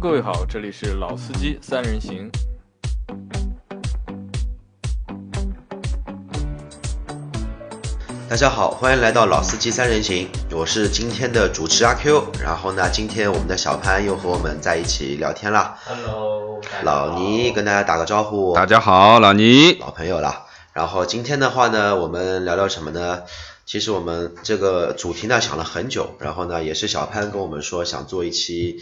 Hello，各位好，这里是老司机三人行。大家好，欢迎来到老司机三人行，我是今天的主持阿 Q。然后呢，今天我们的小潘又和我们在一起聊天啦。Hello，老倪跟大家打个招呼，大家好，老倪。老朋友了。然后今天的话呢，我们聊聊什么呢？其实我们这个主题呢想了很久，然后呢也是小潘跟我们说想做一期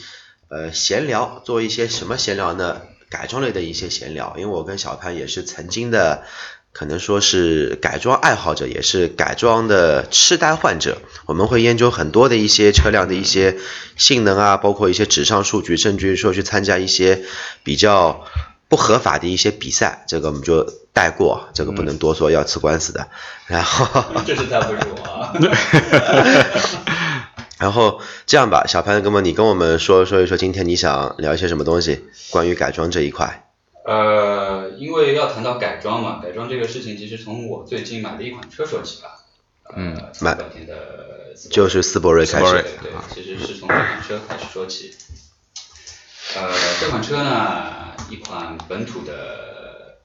呃闲聊，做一些什么闲聊呢？改装类的一些闲聊，因为我跟小潘也是曾经的，可能说是改装爱好者，也是改装的痴呆患者。我们会研究很多的一些车辆的一些性能啊，包括一些纸上数据，甚至于说去参加一些比较不合法的一些比赛，这个我们就带过，这个不能多说，要吃官司的。然后，这是他不是我啊。然后这样吧，小潘哥们，你跟我们说说一说，今天你想聊一些什么东西？关于改装这一块。呃，因为要谈到改装嘛，改装这个事情，其实从我最近买的一款车说起吧。嗯，买就是斯铂瑞开始对，其实是从这款车开始说起。呃，这款车呢，一款本土的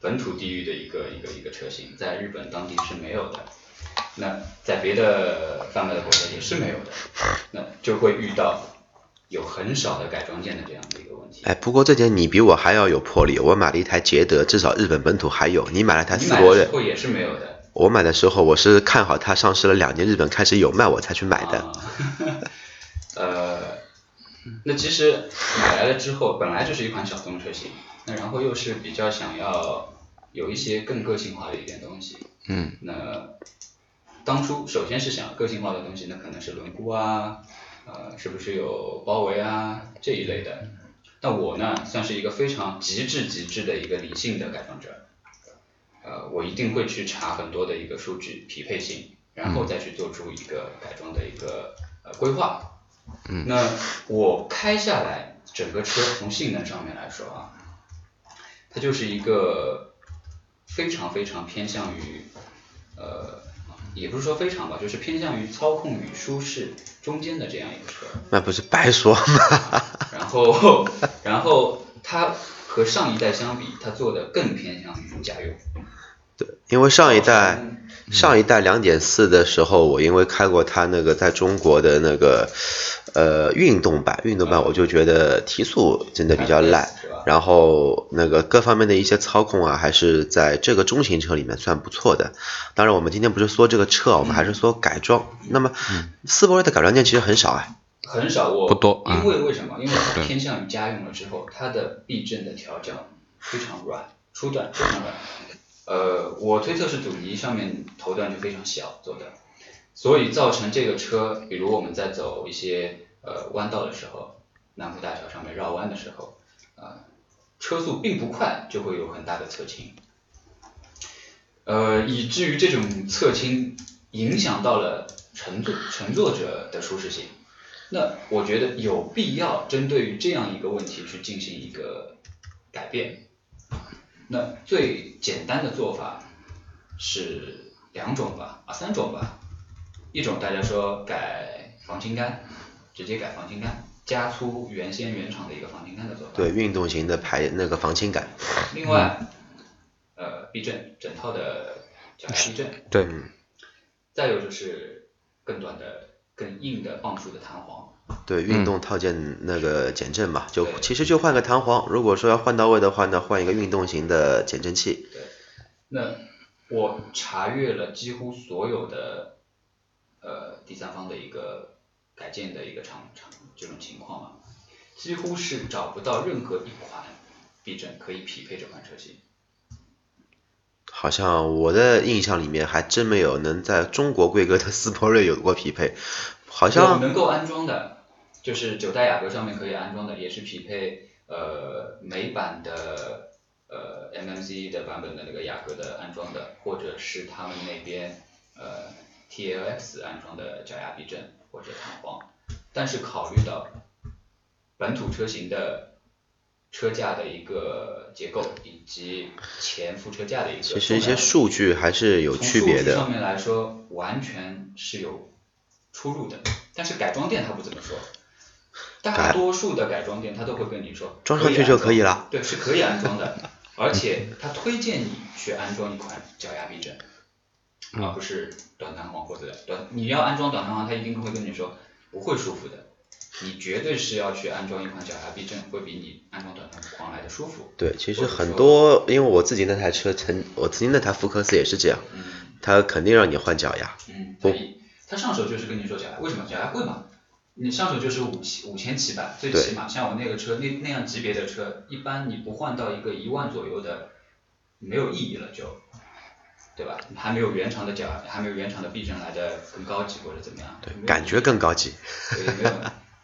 本土地域的一个一个一个车型，在日本当地是没有的，那在别的贩卖的国家也是没有的，那就会遇到有很少的改装件的这样的一个问题。哎，不过这点你比我还要有魄力，我买了一台捷德，至少日本本土还有，你买了台你斯铂瑞也是没有的。我买的时候我是看好它上市了两年，日本开始有卖我才去买的。啊、呃，那其实买来了之后，本来就是一款小众车型，那然后又是比较想要有一些更个性化的一点东西。嗯。那当初首先是想个性化的东西，那可能是轮毂啊，呃，是不是有包围啊这一类的。那我呢，算是一个非常极致极致的一个理性的改装者。呃，我一定会去查很多的一个数据匹配性，然后再去做出一个改装的一个呃规划。嗯。那我开下来整个车从性能上面来说啊，它就是一个非常非常偏向于呃，也不是说非常吧，就是偏向于操控与舒适中间的这样一个车。那不是白说吗？然后，然后它和上一代相比，它做的更偏向于家用。对，因为上一代嗯上一代两点四的时候，我因为开过它那个在中国的那个呃运动版，运动版我就觉得提速真的比较烂然后那个各方面的一些操控啊，还是在这个中型车里面算不错的。当然，我们今天不是说这个车，我们还是说改装。那么斯铂瑞的改装件其实很少哎。很少我不多嗯因为为什么？因为它偏向于家用了之后，它的避震的调教非常软，初段非常软。呃，我推测是阻尼上面头段就非常小做的，所以造成这个车，比如我们在走一些呃弯道的时候，南湖大桥上面绕弯的时候，啊、车速并不快，就会有很大的侧倾。呃，以至于这种侧倾影响到了乘坐乘坐者的舒适性。那我觉得有必要针对于这样一个问题去进行一个改变。那最简单的做法是两种吧，啊三种吧。一种大家说改防倾杆，直接改防倾杆，加粗原先原厂的一个防倾杆的做法。对，运动型的排那个防倾杆。另外，呃，避震整套的避震，对，嗯再有就是更短的、更硬的磅数的弹簧。对，运动套件那个减震嘛，就其实就换个弹簧。如果说要换到位的话呢，换一个运动型的减震器。对那我查阅了几乎所有的呃第三方的一个改建的一个厂厂这种情况嘛，几乎是找不到任何一款避震可以匹配这款车型。好像我的印象里面还真没有能在中国规格的斯铂瑞有过匹配，好像能够安装的，就是九代雅阁上面可以安装的，也是匹配呃美版的呃 MMC 的版本的那个雅阁的安装的，或者是他们那边呃 TLX 安装的脚牙避震或者弹簧，但是考虑到本土车型的车架的一个结构以及前副车架的一个其实一些数据还是有区别的从数据上。面来说，完全是有出入的。但是改装店他不这么说，大多数的改装店他都会跟你说，装上去就可以了。对，是可以安装的，而且他推荐你去安装一款脚压避震，而不是短弹簧或者短。你要安装短弹簧，他一定会跟你说不会舒服的。你绝对是要去安装一款脚压避震，会比你安装短弹簧来的舒服。对，其实很多，因为我自己那台车曾，我曾经那台福克斯也是这样，嗯他肯定让你换脚牙。嗯，他一他上手就是跟你说脚压，为什么脚压贵嘛？你上手就是五七五千起吧，最起码像我那个车那那样级别的车，一般你不换到一个一万左右的，没有意义了就，对吧？还没有原厂的脚，还没有原厂的避震来的更高级或者怎么样？对感觉更高级。对，没有。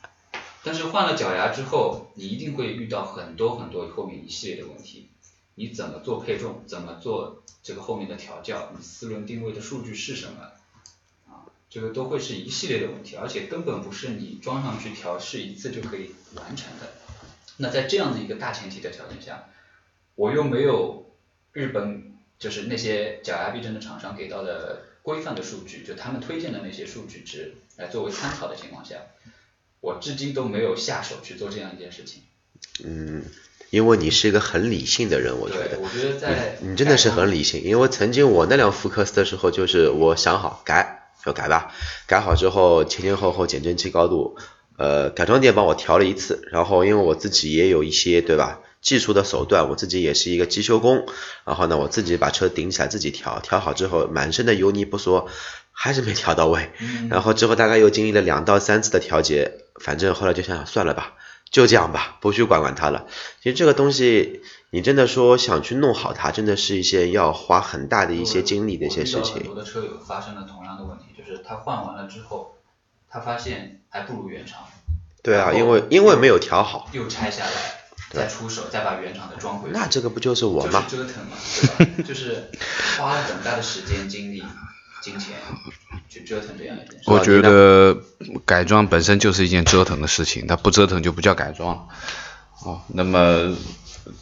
但是换了脚牙之后，你一定会遇到很多很多后面一系列的问题。你怎么做配重？怎么做这个后面的调教？你四轮定位的数据是什么？啊，这个都会是一系列的问题，而且根本不是你装上去调试一次就可以完成的。那在这样的一个大前提的条件下，我又没有日本就是那些假牙避震的厂商给到的规范的数据，就他们推荐的那些数据值来作为参考的情况下，我至今都没有下手去做这样一件事情。嗯，因为你是一个很理性的人，我觉对，得。我觉得在你真的是很理性，因为曾经我那辆福克斯的时候，就是我想好改就改吧，改好之后前前后后减震器高度，呃，改装店帮我调了一次，然后因为我自己也有一些对吧技术的手段，我自己也是一个机修工，然后呢我自己把车顶起来自己调，调好之后满身的油泥不说，还是没调到位，嗯然后之后大概又经历了两到三次的调节，反正后来就想想算了吧，就这样吧，不去管管它了。其实这个东西，你真的说想去弄好它，真的是一些要花很大的一些精力的一些事我遇到很情。我的车友发生了同样的问题，就是他换完了之后，他发现还不如原厂，对啊，因为因为没有调好，又拆下来，再出手，再把原厂的装回去。那这个不就是我就是吗？折腾嘛，对吧？就是花了很大的时间、精力、金钱去折腾这样一件事。我觉得改装本身就是一件折腾的事情，它不折腾就不叫改装了。哦，那么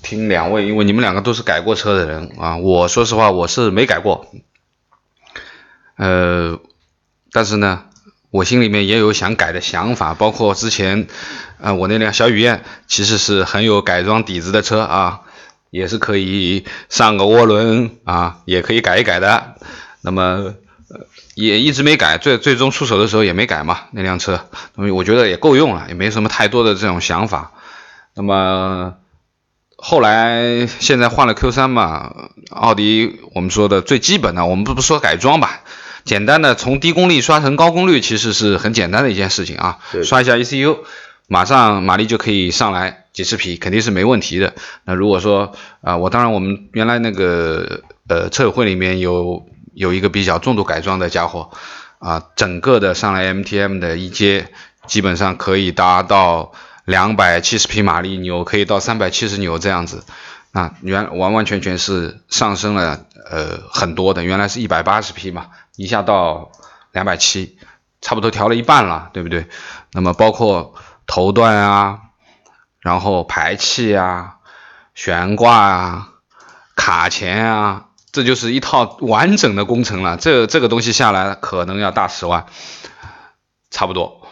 听两位，因为你们两个都是改过车的人啊，我说实话我是没改过，呃，但是呢，我心里面也有想改的想法，包括之前，呃，我那辆小雨燕其实是很有改装底子的车啊，也是可以上个涡轮啊，也可以改一改的。那么也一直没改，最最终出手的时候也没改嘛那辆车，那么我觉得也够用了，也没什么太多的这种想法。那么后来现在换了 Q 3嘛，奥迪我们说的最基本的，我们不不说改装吧，简单的从低功率刷成高功率，其实是很简单的一件事情啊，对刷一下 ECU，马上马力就可以上来几十匹，肯定是没问题的。那如果说啊、我当然我们原来那个呃车友会里面有有一个比较重度改装的家伙啊、整个的上来 MTM 的一阶基本上可以达到两百七十匹马力，扭可以到三百七十扭这样子。那原完完全全是上升了呃很多的，原来是一百八十匹嘛，一下到两百七，差不多调了一半了，对不对？那么包括头段啊，然后排气啊、悬挂啊、卡钳啊，这就是一套完整的工程了。这这个东西下来可能要大十万，差不多。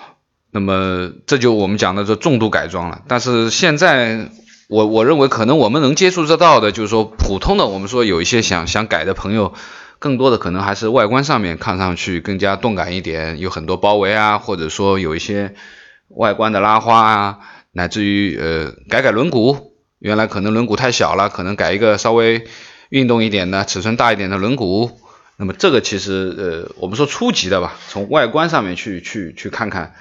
那么这就我们讲的这重度改装了。但是现在我我认为可能我们能接触得到的，就是说普通的，我们说有一些想想改的朋友，更多的可能还是外观上面看上去更加动感一点，有很多包围啊，或者说有一些外观的拉花啊，乃至于呃改改轮毂，原来可能轮毂太小了，可能改一个稍微运动一点的、尺寸大一点的轮毂。那么这个其实呃，我们说初级的吧，从外观上面去去去看看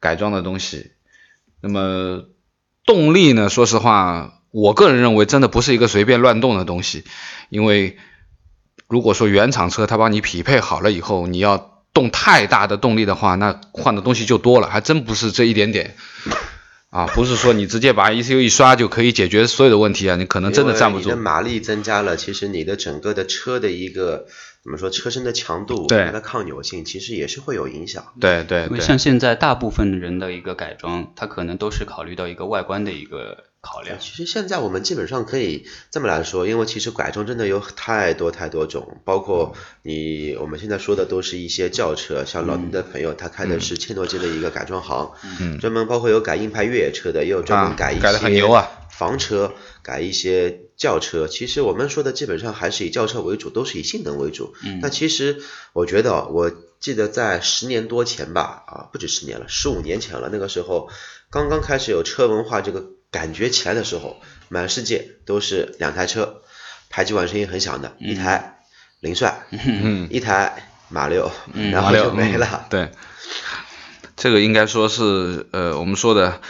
改装的东西。那么动力呢，说实话，我个人认为真的不是一个随便乱动的东西，因为如果说原厂车它帮你匹配好了以后，你要动太大的动力的话，那换的东西就多了，还真不是这一点点。啊，不是说你直接把 ECU 一刷就可以解决所有的问题啊，你可能真的站不住因为你的。马力增加了，其实你的整个的车的一个怎么说，车身的强度、对它的抗扭性，其实也是会有影响。对对对，因为像现在大部分人的一个改装，它可能都是考虑到一个外观的一个考量。其实现在我们基本上可以这么来说，因为其实改装真的有太多太多种，包括你我们现在说的都是一些轿车，像老倪的朋友他开的是切诺基的一个改装行，嗯专门包括有改硬派越野车的，也有专门改一些改的很牛啊房车，改一些轿车。其实我们说的基本上还是以轿车为主，都是以性能为主。嗯那其实我觉得，我记得在十年多前吧，啊，不止十年了，十五年前了，那个时候刚刚开始有车文化这个感觉起来的时候，满世界都是两台车，排气管声音很响的，一台凌帅，嗯，一台马六，嗯然后马六就没了。嗯对，这个应该说是呃我们说的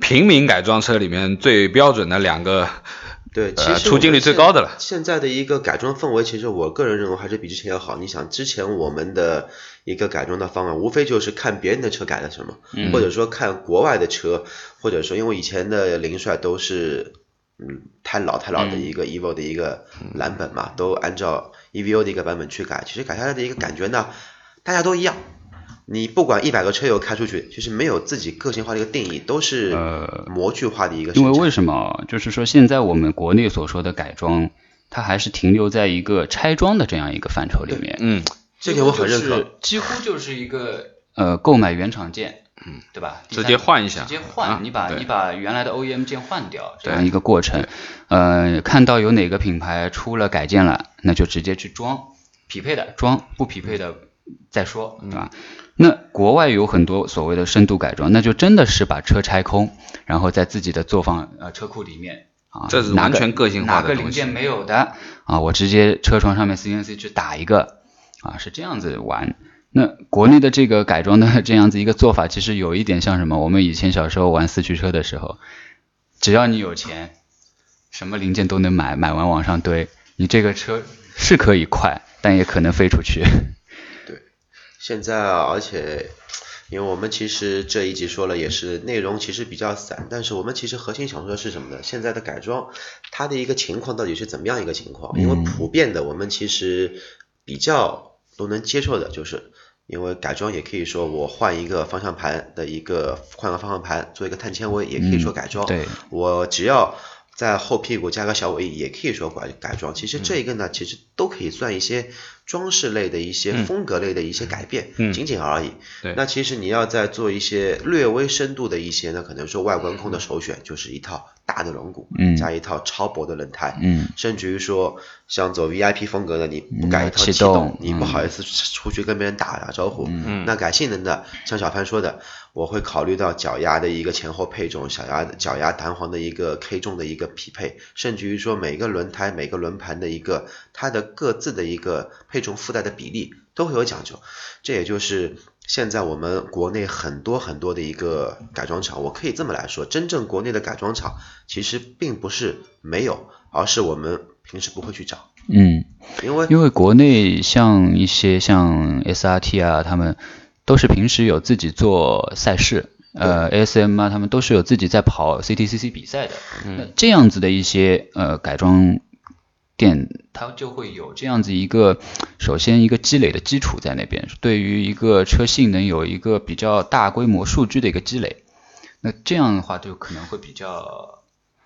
平民改装车里面最标准的两个，对，其呃实出镜率最高的了。现在的一个改装氛围，其实我个人认为还是比之前要好。你想，之前我们的一个改装的方案，无非就是看别人的车改了什么，嗯或者说看国外的车，或者说因为以前的凌帅都是嗯太老太老的一个 EVO 的一个蓝本嘛，都按照 EVO 的一个版本去改，其实改下来的一个感觉呢，大家都一样。你不管一百个车友开出去，其实没有自己个性化的一个定义，都是呃模具化的一个。因为为什么？就是说现在我们国内所说的改装，它还是停留在一个拆装的这样一个范畴里面。嗯，这个我很认可几乎就是，几乎就是一个呃，购买原厂件，嗯，对吧？直接换一下直接啊换，你把你把原来的 OEM 件换掉，这样一个过程。呃，看到有哪个品牌出了改件了，那就直接去装，匹配的装，不匹配的再说，嗯对吧？那国外有很多所谓的深度改装，那就真的是把车拆空，然后在自己的作坊呃车库里面啊，这是完全个性化哪个零件没有的啊，我直接车床上面 CNC 去打一个啊，是这样子玩。那国内的这个改装的这样子一个做法，其实有一点像什么？我们以前小时候玩四驱车的时候，只要你有钱，什么零件都能买，买完往上堆，你这个车是可以快，但也可能飞出去。现在啊，而且，因为我们其实这一集说了，也是内容其实比较散，但是我们其实核心想说的是什么呢？现在的改装，它的一个情况到底是怎么样一个情况？因为普遍的，我们其实比较都能接受的，就是因为改装也可以说我换一个方向盘的一个换个方向盘，做一个碳纤维，也可以说改装。对，我只要在后屁股加个小尾翼，也可以说改改装。其实这一个呢，其实都可以算一些装饰类的一些风格类的一些改变，嗯。仅仅而已。对。那其实你要再做一些略微深度的一些呢，可能说外观控的首选就是一套大的轮毂，嗯加一套超薄的轮胎，嗯，甚至于说像走 VIP 风格的，你不改一套嗯气气动动，你不好意思出去跟别人打打招呼。嗯那改性能的，像小潘说的，我会考虑到脚丫的一个前后配重，小丫脚丫弹簧的一个 K 重的一个匹配，甚至于说每个轮胎、每个轮盘的一个它的各自的一个配重附带的比例都会有讲究。这也就是现在我们国内很多很多的一个改装厂，我可以这么来说，真正国内的改装厂其实并不是没有，而是我们平时不会去找，嗯，因为因为国内像一些像 SRT 啊，他们都是平时有自己做赛事，呃，ASM 啊，他们都是有自己在跑 CTCC 比赛的。那这样子的一些呃改装店，它就会有这样子一个，首先一个积累的基础在那边，对于一个车性能有一个比较大规模数据的一个积累。那这样的话，就可能会比较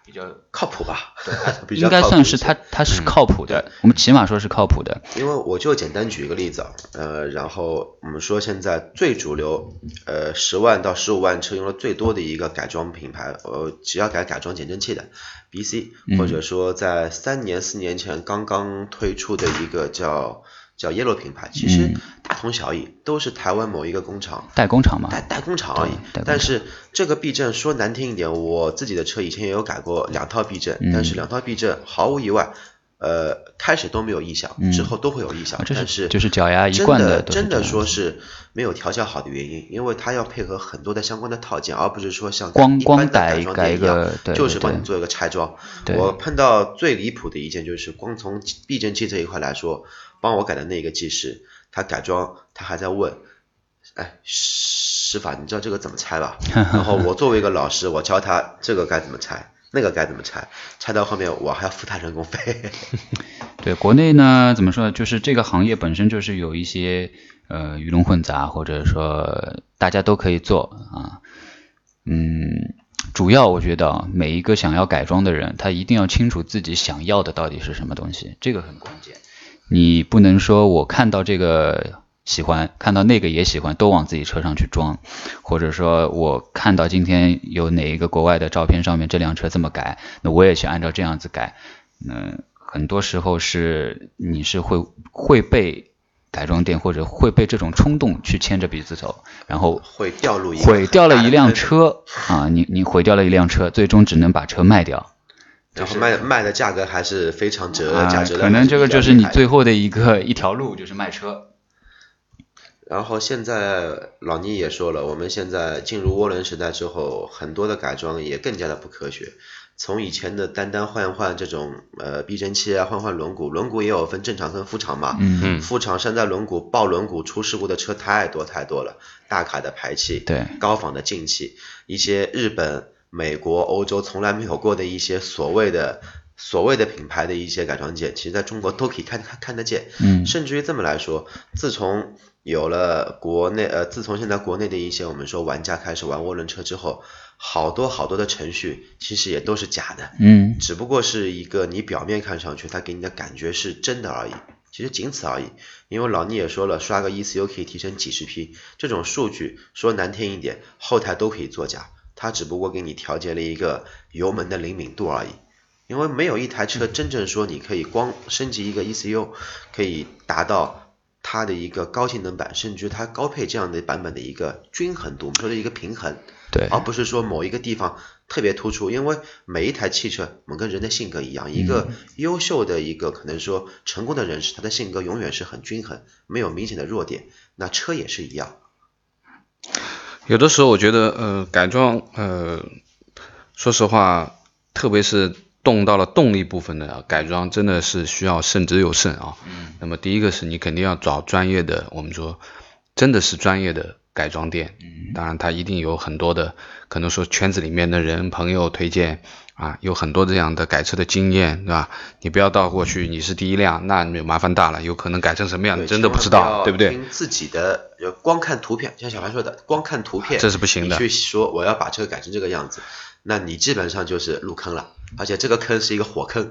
比较靠谱吧，对，比较应该算是它它是靠谱的，我们起码说是靠谱的。因为我就简单举一个例子啊，呃，然后我们说现在最主流，呃，十万到十五万车用的最多的一个改装品牌，呃，只要改改装减震器的，BC，或者说在三年四年前刚刚推出的一个叫叫 Yellow 品牌，其实大同小异，都是台湾某一个工厂。代工厂嘛，代代工厂而已。但是这个避震说难听一点，我自己的车以前也有改过两套避震，嗯。但是两套避震毫无意外，呃，开始都没有异响，嗯。之后都会有异响啊，这但是是就是脚丫一真贯的的真的说是没有调教好的原因，因为它要配合很多的相关的套件，而不是说像光光改改改一装店一样个就是帮你做一个拆装。我碰到最离谱的一件就是，光从避震器这一块来说，帮我改的那个技师，他改装他还在问，哎，师傅啊，你知道这个怎么拆吧？然后我作为一个老师，我教他这个该怎么拆，那个该怎么拆，拆到后面我还要付他人工费。对，国内呢怎么说呢？就是这个行业本身就是有一些呃鱼龙混杂，或者说大家都可以做啊。嗯，主要我觉得啊，每一个想要改装的人，他一定要清楚自己想要的到底是什么东西，这个很关键。你不能说我看到这个喜欢，看到那个也喜欢，都往自己车上去装，或者说我看到今天有哪一个国外的照片上面这辆车这么改，那我也去按照这样子改。嗯，很多时候是你是会会被。改装店或者会被这种冲动去牵着鼻子走，然后毁掉了一辆车啊！你你毁掉了一辆车，最终只能把车卖掉，然后卖卖的价格还是非常折价折的。可能这个就是你最后的一个一条路，就是卖车。然后现在老倪也说了，我们现在进入涡轮时代之后，很多的改装也更加的不科学。从以前的单单换换这种呃避震器啊，换换轮毂，轮毂也有分正常跟副厂嘛。嗯嗯。副厂山寨轮毂、爆轮毂出事故的车太多太多了，大卡的排气，对，高仿的进气，一些日本、美国、欧洲从来没有过的一些所谓的所谓的品牌的一些改装件，其实在中国都可以看看看得见。嗯。甚至于这么来说，自从有了国内呃，自从现在国内的一些我们说玩家开始玩涡轮车之后。好多好多的程序其实也都是假的，嗯，只不过是一个你表面看上去它给你的感觉是真的而已，其实仅此而已。因为老倪也说了，刷个 ECU 可以提升几十匹，这种数据说难听一点，后台都可以作假，它只不过给你调节了一个油门的灵敏度而已。因为没有一台车真正说你可以光升级一个 ECU 可以达到它的一个高性能版，甚至它高配这样的版本的一个均衡度，我们说的一个平衡。对，而不是说某一个地方特别突出，因为每一台汽车，我们跟人的性格一样，一个优秀的一个可能说成功的人士，他的性格永远是很均衡，没有明显的弱点。那车也是一样。有的时候我觉得，呃，改装，呃，说实话，特别是动到了动力部分的改装，真的是需要慎之又慎啊。嗯。那么第一个是你肯定要找专业的，我们说真的是专业的。改装店，嗯当然他一定有很多的，可能说圈子里面的人朋友推荐啊，有很多这样的改车的经验，对吧？你不要到过去你是第一辆，那你麻烦大了，有可能改成什么样你真的不知道，对不对？听自己的，光看图片，像小白说的，光看图片，这是不行的。去说我要把车改成这个样子，那你基本上就是入坑了，而且这个坑是一个火坑。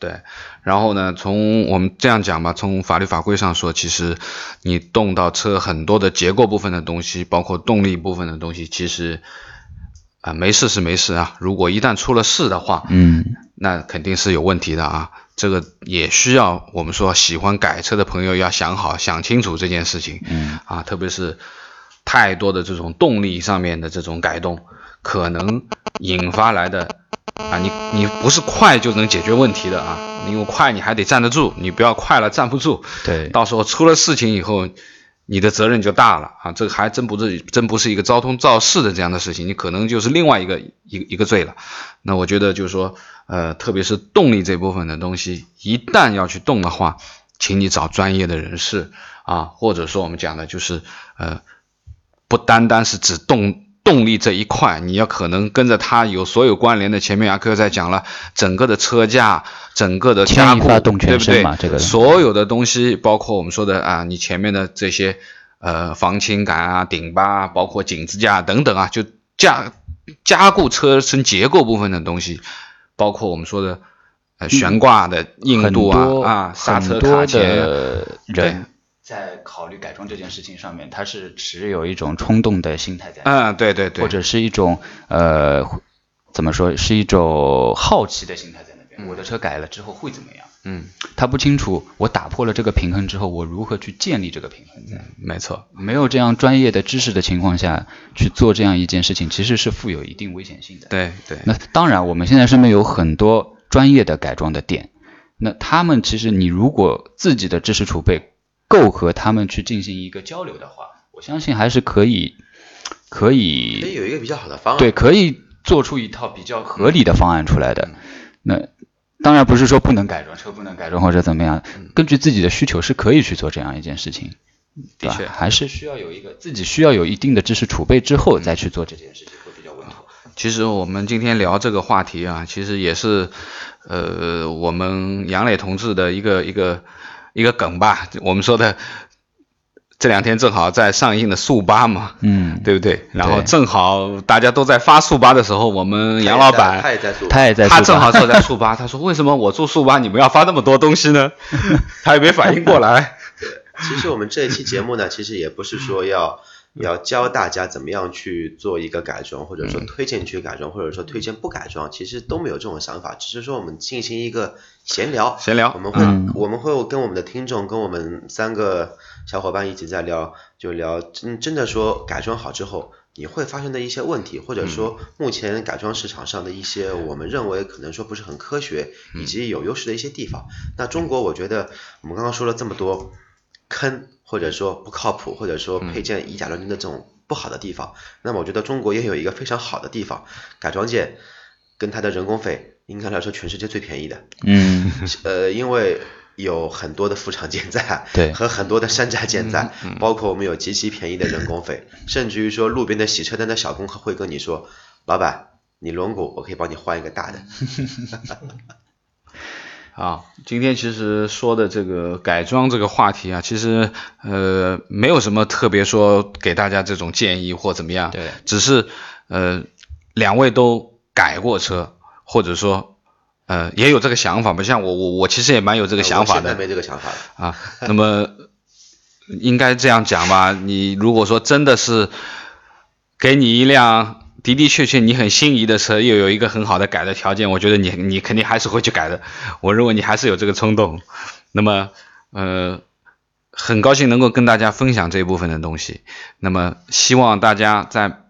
对，然后呢，从我们这样讲吧，从法律法规上说，其实你动到车很多的结构部分的东西，包括动力部分的东西，其实啊没事是没事啊，如果一旦出了事的话，嗯，那肯定是有问题的啊，这个也需要我们说喜欢改车的朋友要想好想清楚这件事情，嗯，啊，特别是太多的这种动力上面的这种改动，可能引发来的。啊，你你不是快就能解决问题的啊！因为快你还得站得住，你不要快了站不住，对，到时候出了事情以后，你的责任就大了啊！这个还真不是真不是一个交通肇事的这样的事情，你可能就是另外一个一一个罪了。那我觉得就是说，呃，特别是动力这部分的东西，一旦要去动的话，请你找专业的人士啊，或者说我们讲的就是呃，不单单是只动。动力这一块，你要可能跟着它有所有关联的。前面阿克在讲了整个的车架，整个的加固，对不对？这个所有的东西，包括我们说的啊，你前面的这些呃防倾杆啊、顶巴，包括紧支架等等啊，就加加固车身结构部分的东西，包括我们说的呃悬挂的硬度啊啊，刹车卡钳，人。在考虑改装这件事情上面，他是持有一种冲动的心态在，嗯，对对对，或者是一种呃，怎么说，是一种好奇的心态在那边。我的车改了之后会怎么样？嗯，他不清楚我打破了这个平衡之后，我如何去建立这个平衡。嗯，没错，没有这样专业的知识的情况下去做这样一件事情，其实是负有一定危险性的。对对。那当然，我们现在身边有很多专业的改装的店，那他们其实你如果自己的知识储备。够和他们去进行一个交流的话，我相信还是可以，可以，可以有一个比较好的方案。对，可以做出一套比较合理的方案出来的。那当然不是说不能改装车，不能改装或者怎么样，根据自己的需求是可以去做这样一件事情。的确，还是需要有一个自己需要有一定的知识储备之后再去做这件事情会比较稳妥。其实我们今天聊这个话题啊，其实也是呃我们杨磊同志的一个一个。一个梗吧，我们说的这两天正好在上映的速八嘛，嗯，对不对？然后正好大家都在发速八的时候，我们杨老板他也在做，他也在他正好坐在速八，他说为什么我住速八你们要发那么多东西呢？他也没反应过来。其实我们这一期节目呢，其实也不是说要要教大家怎么样去做一个改装，或者说推荐去改装，或者说推荐不改装，其实都没有这种想法，只是说我们进行一个闲聊，闲聊我们会、嗯我们会跟我们的听众，跟我们三个小伙伴一起在聊，就聊真真的说改装好之后。你会发生的一些问题，或者说目前改装市场上的一些我们认为可能说不是很科学以及有优势的一些地方。那中国，我觉得我们刚刚说了这么多坑，或者说不靠谱，或者说配件以假乱真的这种不好的地方，那么我觉得中国也有一个非常好的地方，改装件跟它的人工费应该来说全世界最便宜的。嗯，呃，因为有很多的副厂件在，对和很多的山寨件在，包括我们有极其便宜的人工费，甚至于说路边的洗车单的小工会跟你说，老板，你轮毂我可以帮你换一个大的。啊，今天其实说的这个改装这个话题啊，其实呃没有什么特别说给大家这种建议或怎么样，对，只是呃两位都改过车，或者说呃也有这个想法吧，像我我我其实也蛮有这个想法的我现在没这个想法了。啊，那么应该这样讲吧，你如果说真的是给你一辆的的确确你很心仪的车，又有一个很好的改的条件，我觉得你你肯定还是会去改的。我认为你还是有这个冲动。那么呃，很高兴能够跟大家分享这一部分的东西。那么希望大家在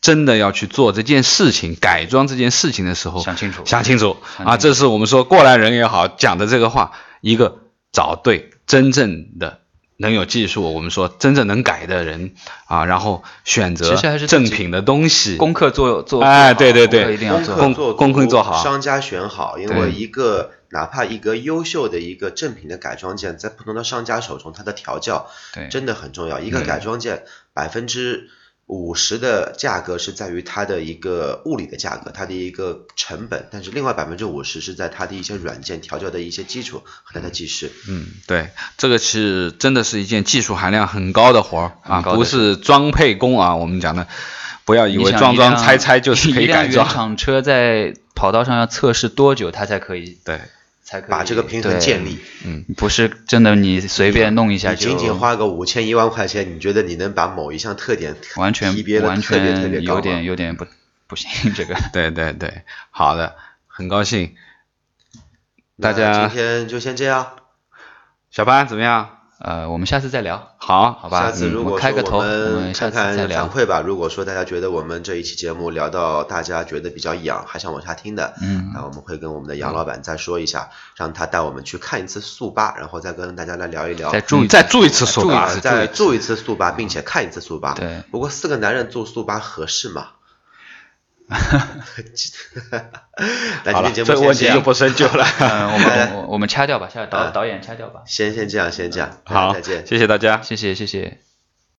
真的要去做这件事情、改装这件事情的时候，想清楚想清楚想清楚啊！这是我们说过来人也好讲的这个话，一个找对真正的能有技术，我们说真正能改的人啊，然后选择正品的东西。功课做做，哎对对对功课一定要功做好。课做足功课做好商家选好，因为一个哪怕一个优秀的一个正品的改装件，在不同的商家手中，它的调教对，真的很重要。一个改装件百分之五十的价格是在于它的一个物理的价格，它的一个成本，但是另外百分之五十是在它的一些软件调教的一些基础和它的技师。嗯，对，这个是真的是一件技术含量很高的活儿啊，不是装配工啊。我们讲的，不要以为装装拆拆就是可以一辆原改装。厂车在跑道上要测试多久，它才可以对，才可以把这个平衡建立。嗯，不是真的你随便弄一下你就仅仅花个五千一万块钱，你觉得你能把某一项特点完全级别的完特别特别高有点有点不不行这个。对对对，好的，很高兴。大家今天就先这样。小潘怎么样？呃，我们下次再聊，好，好吧？下次如果说开个头，我们看看反。馈吧。如果说大家觉得我们这一期节目聊到大家觉得比较痒，还想往下听的，嗯那我们会跟我们的杨老板再说一下，让他带我们去看一次速八，然后再跟大家来聊一聊。再住一次速八再住一次速八，并且看一次速八。对不过四个男人住速八合适吗？那 好了，这问题就不深究了。嗯，我们我我们掐掉吧，下导嗯导演掐掉吧。先先这样，先这样，好，再见。谢谢大家。谢谢谢谢。